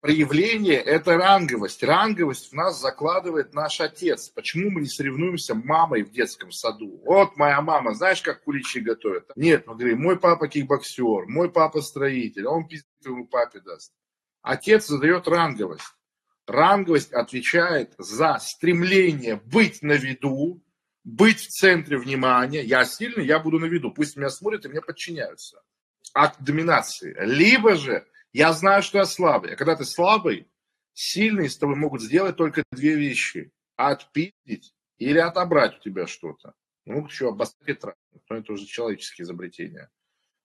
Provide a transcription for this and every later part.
проявление – это ранговость. Ранговость в нас закладывает наш отец. Почему мы не соревнуемся мамой в детском саду? Вот моя мама, знаешь, как куличи готовят? Нет, мы говорим, мой папа кикбоксер, мой папа строитель, он пиздец ему папе даст. Отец задает ранговость. Ранговость отвечает за стремление быть на виду, быть в центре внимания. Я сильный, я буду на виду. Пусть меня смотрят и мне подчиняются. Акт доминации. Либо же я знаю, что я слабый. А когда ты слабый, сильные с тобой могут сделать только две вещи. Отпиздить или отобрать у тебя что-то. Ну, еще обострить но это уже человеческие изобретения.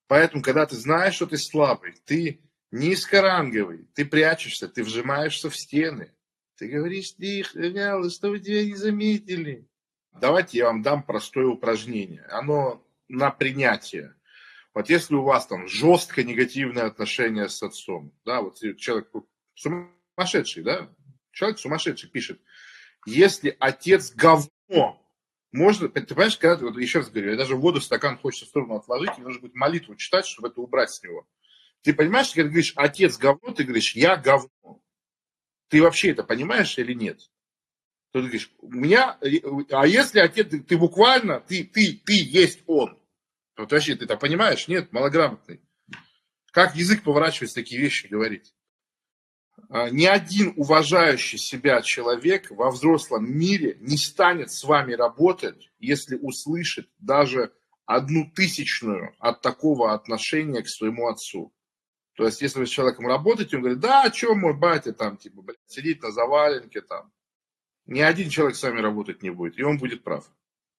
Поэтому, когда ты знаешь, что ты слабый, ты низкоранговый, ты прячешься, ты вжимаешься в стены. Ты говоришь, тихо, вяло, что вы тебя не заметили. Давайте я вам дам простое упражнение. Оно на принятие. Вот если у вас там жестко негативное отношение с отцом, да, вот человек сумасшедший, да, человек сумасшедший пишет, если отец говно, можно, ты понимаешь, когда вот еще раз говорю, я даже воду в стакан хочется в сторону отложить, и нужно будет молитву читать, чтобы это убрать с него. Ты понимаешь, когда ты говоришь, отец говно, ты говоришь, я говно. Ты вообще это понимаешь или нет? Ты говоришь, у меня, а если отец, ты буквально, ты, ты, ты есть он. Вот вообще, ты это понимаешь? Нет, малограмотный. Как язык поворачивать такие вещи говорить? А, ни один уважающий себя человек во взрослом мире не станет с вами работать, если услышит даже одну тысячную от такого отношения к своему отцу. То есть, если вы с человеком работаете, он говорит, да, а что мой батя там, типа, блядь, сидит на заваленке там. Ни один человек с вами работать не будет, и он будет прав.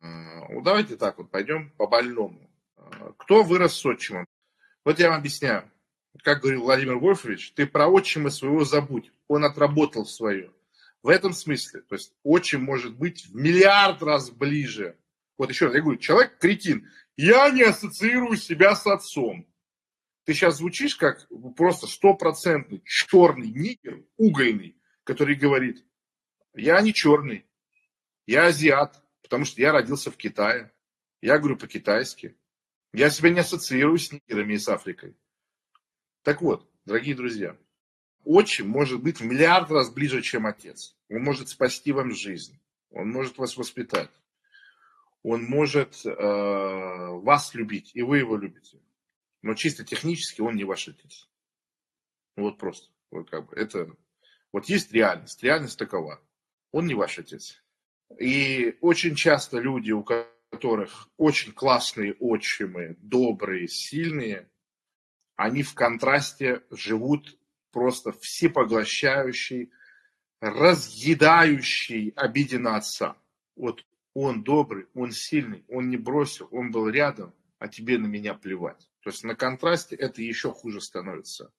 Ну, давайте так вот, пойдем по больному. Кто вырос с отчимом? Вот я вам объясняю. Как говорил Владимир Вольфович, ты про отчима своего забудь. Он отработал свое. В этом смысле, то есть отчим может быть в миллиард раз ближе. Вот еще раз, я говорю, человек кретин. Я не ассоциирую себя с отцом. Ты сейчас звучишь как просто стопроцентный черный нигер, угольный, который говорит, я не черный, я азиат, потому что я родился в Китае. Я говорю по-китайски. Я себя не ассоциирую с нигерами и с Африкой. Так вот, дорогие друзья, отчим может быть в миллиард раз ближе, чем отец. Он может спасти вам жизнь. Он может вас воспитать. Он может э, вас любить, и вы его любите. Но чисто технически он не ваш отец. Вот просто. Вот как бы это. Вот есть реальность. Реальность такова. Он не ваш отец. И очень часто люди, у которых которых очень классные отчимы, добрые, сильные, они в контрасте живут просто всепоглощающий, разъедающий обиде отца. Вот он добрый, он сильный, он не бросил, он был рядом, а тебе на меня плевать. То есть на контрасте это еще хуже становится.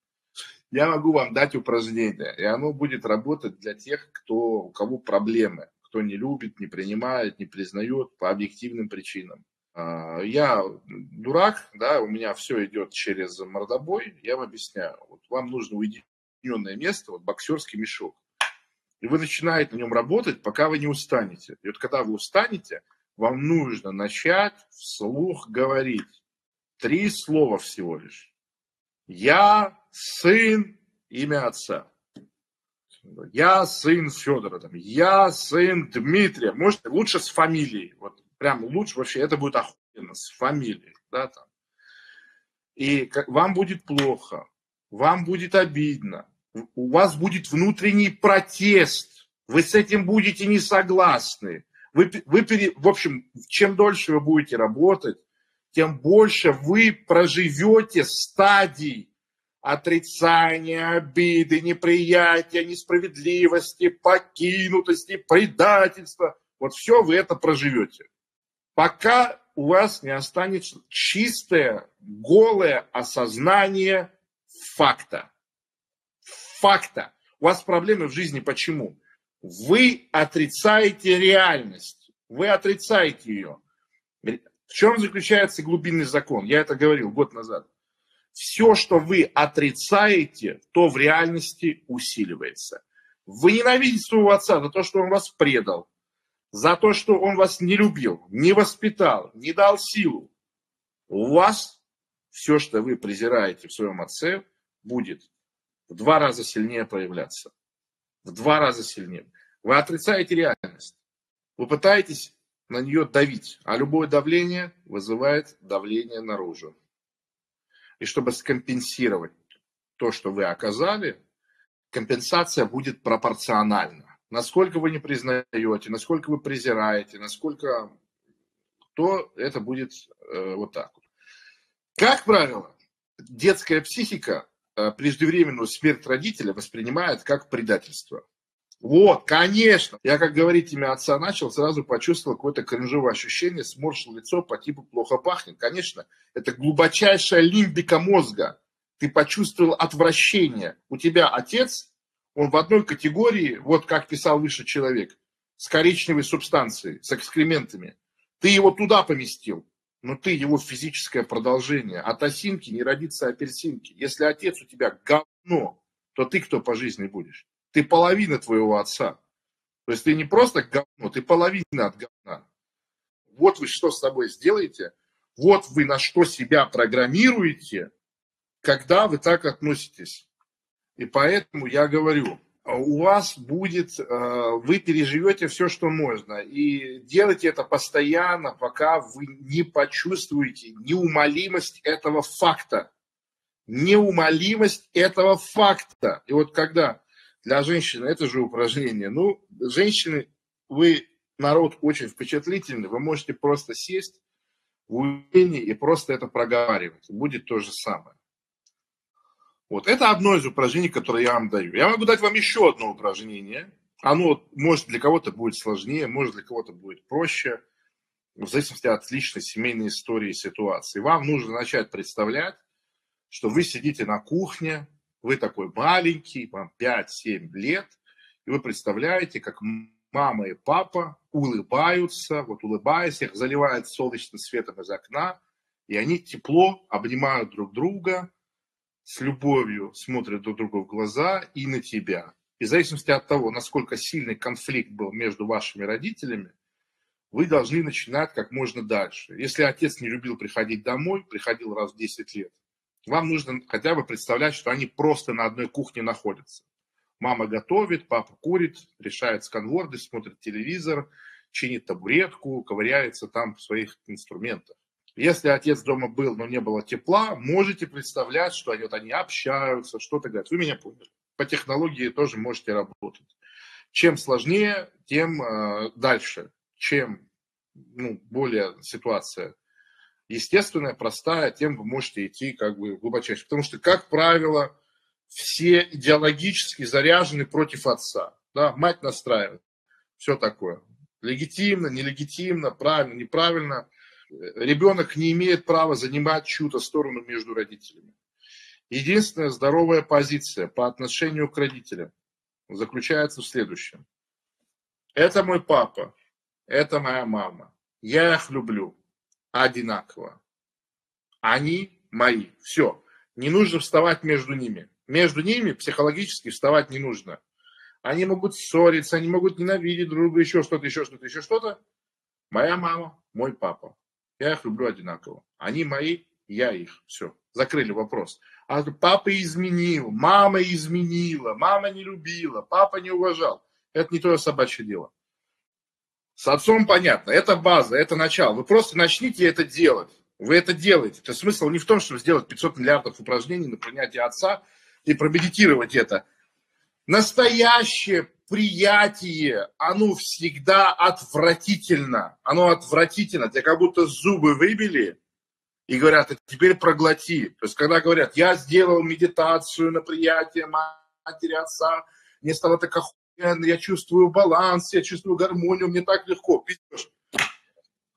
Я могу вам дать упражнение, и оно будет работать для тех, кто, у кого проблемы кто не любит, не принимает, не признает по объективным причинам. А, я дурак, да, у меня все идет через мордобой, я вам объясняю. Вот вам нужно уединенное место, вот боксерский мешок. И вы начинаете на нем работать, пока вы не устанете. И вот когда вы устанете, вам нужно начать вслух говорить. Три слова всего лишь. Я сын, имя отца. Я сын Федора, там, я сын Дмитрия. Может, лучше с фамилией. Вот прям лучше вообще, это будет охуенно, с фамилией. Да, там. И вам будет плохо, вам будет обидно, у вас будет внутренний протест, вы с этим будете не согласны. Вы, вы, в общем, чем дольше вы будете работать, тем больше вы проживете стадий отрицания, обиды, неприятия, несправедливости, покинутости, предательства. Вот все вы это проживете. Пока у вас не останется чистое, голое осознание факта. Факта. У вас проблемы в жизни почему? Вы отрицаете реальность. Вы отрицаете ее. В чем заключается глубинный закон? Я это говорил год назад все, что вы отрицаете, то в реальности усиливается. Вы ненавидите своего отца за то, что он вас предал, за то, что он вас не любил, не воспитал, не дал силу. У вас все, что вы презираете в своем отце, будет в два раза сильнее проявляться. В два раза сильнее. Вы отрицаете реальность. Вы пытаетесь на нее давить, а любое давление вызывает давление наружу. И чтобы скомпенсировать то, что вы оказали, компенсация будет пропорциональна. Насколько вы не признаете, насколько вы презираете, насколько то это будет э, вот так. Как правило, детская психика э, преждевременную смерть родителя воспринимает как предательство. Вот, конечно. Я, как говорить имя отца начал, сразу почувствовал какое-то кринжовое ощущение, сморщил лицо по типу плохо пахнет. Конечно, это глубочайшая лимбика мозга. Ты почувствовал отвращение. У тебя отец, он в одной категории, вот как писал выше человек, с коричневой субстанцией, с экскрементами. Ты его туда поместил, но ты его физическое продолжение. От осинки не родится апельсинки. Если отец у тебя говно, то ты кто по жизни будешь? Ты половина твоего отца. То есть ты не просто говно, ты половина от говна. Вот вы что с собой сделаете, вот вы на что себя программируете, когда вы так относитесь. И поэтому я говорю, у вас будет, э, вы переживете все, что можно. И делайте это постоянно, пока вы не почувствуете неумолимость этого факта. Неумолимость этого факта. И вот когда для женщины это же упражнение. Ну, женщины, вы народ очень впечатлительный, вы можете просто сесть в умении и просто это проговаривать. Будет то же самое. Вот это одно из упражнений, которое я вам даю. Я могу дать вам еще одно упражнение. Оно может для кого-то будет сложнее, может для кого-то будет проще, в зависимости от личной семейной истории и ситуации. Вам нужно начать представлять, что вы сидите на кухне, вы такой маленький, вам 5-7 лет, и вы представляете, как мама и папа улыбаются, вот улыбаясь, их заливает солнечным светом из окна, и они тепло обнимают друг друга, с любовью смотрят друг другу в глаза и на тебя. И в зависимости от того, насколько сильный конфликт был между вашими родителями, вы должны начинать как можно дальше. Если отец не любил приходить домой, приходил раз в 10 лет, вам нужно хотя бы представлять, что они просто на одной кухне находятся. Мама готовит, папа курит, решает сканворды, смотрит телевизор, чинит табуретку, ковыряется там в своих инструментах. Если отец дома был, но не было тепла, можете представлять, что они, вот они общаются, что-то говорят. Вы меня поняли. По технологии тоже можете работать. Чем сложнее, тем э, дальше. Чем ну, более ситуация естественная, простая, тем вы можете идти как бы глубочайше. Потому что, как правило, все идеологически заряжены против отца. Да? Мать настраивает. Все такое. Легитимно, нелегитимно, правильно, неправильно. Ребенок не имеет права занимать чью-то сторону между родителями. Единственная здоровая позиция по отношению к родителям заключается в следующем. Это мой папа, это моя мама. Я их люблю одинаково. Они мои. Все. Не нужно вставать между ними. Между ними психологически вставать не нужно. Они могут ссориться, они могут ненавидеть друг друга, еще что-то, еще что-то, еще что-то. Моя мама, мой папа. Я их люблю одинаково. Они мои, я их. Все. Закрыли вопрос. А папа изменил, мама изменила, мама не любила, папа не уважал. Это не твое собачье дело. С отцом понятно, это база, это начало. Вы просто начните это делать. Вы это делаете. То есть смысл не в том, чтобы сделать 500 миллиардов упражнений на принятие отца и промедитировать это. Настоящее приятие, оно всегда отвратительно. Оно отвратительно. Тебе как будто зубы выбили и говорят, а теперь проглоти. То есть когда говорят, я сделал медитацию на приятие матери, отца, мне стало так я чувствую баланс, я чувствую гармонию, мне так легко.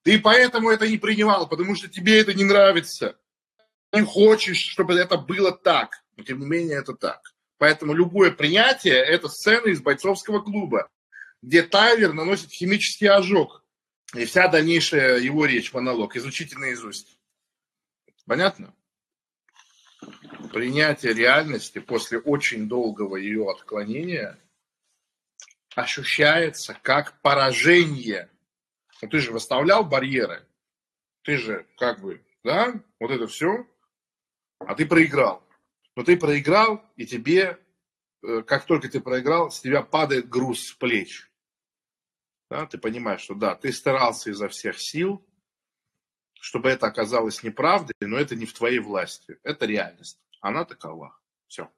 Ты поэтому это не принимал, потому что тебе это не нравится. Не хочешь, чтобы это было так. Но тем не менее это так. Поэтому любое принятие – это сцена из бойцовского клуба, где Тайлер наносит химический ожог. И вся дальнейшая его речь, монолог, изучите наизусть. Понятно? Принятие реальности после очень долгого ее отклонения – ощущается как поражение. Ну, ты же выставлял барьеры, ты же как бы, да, вот это все, а ты проиграл. Но ты проиграл, и тебе, э, как только ты проиграл, с тебя падает груз с плеч. Да, ты понимаешь, что да, ты старался изо всех сил, чтобы это оказалось неправдой, но это не в твоей власти. Это реальность. Она такова. Все.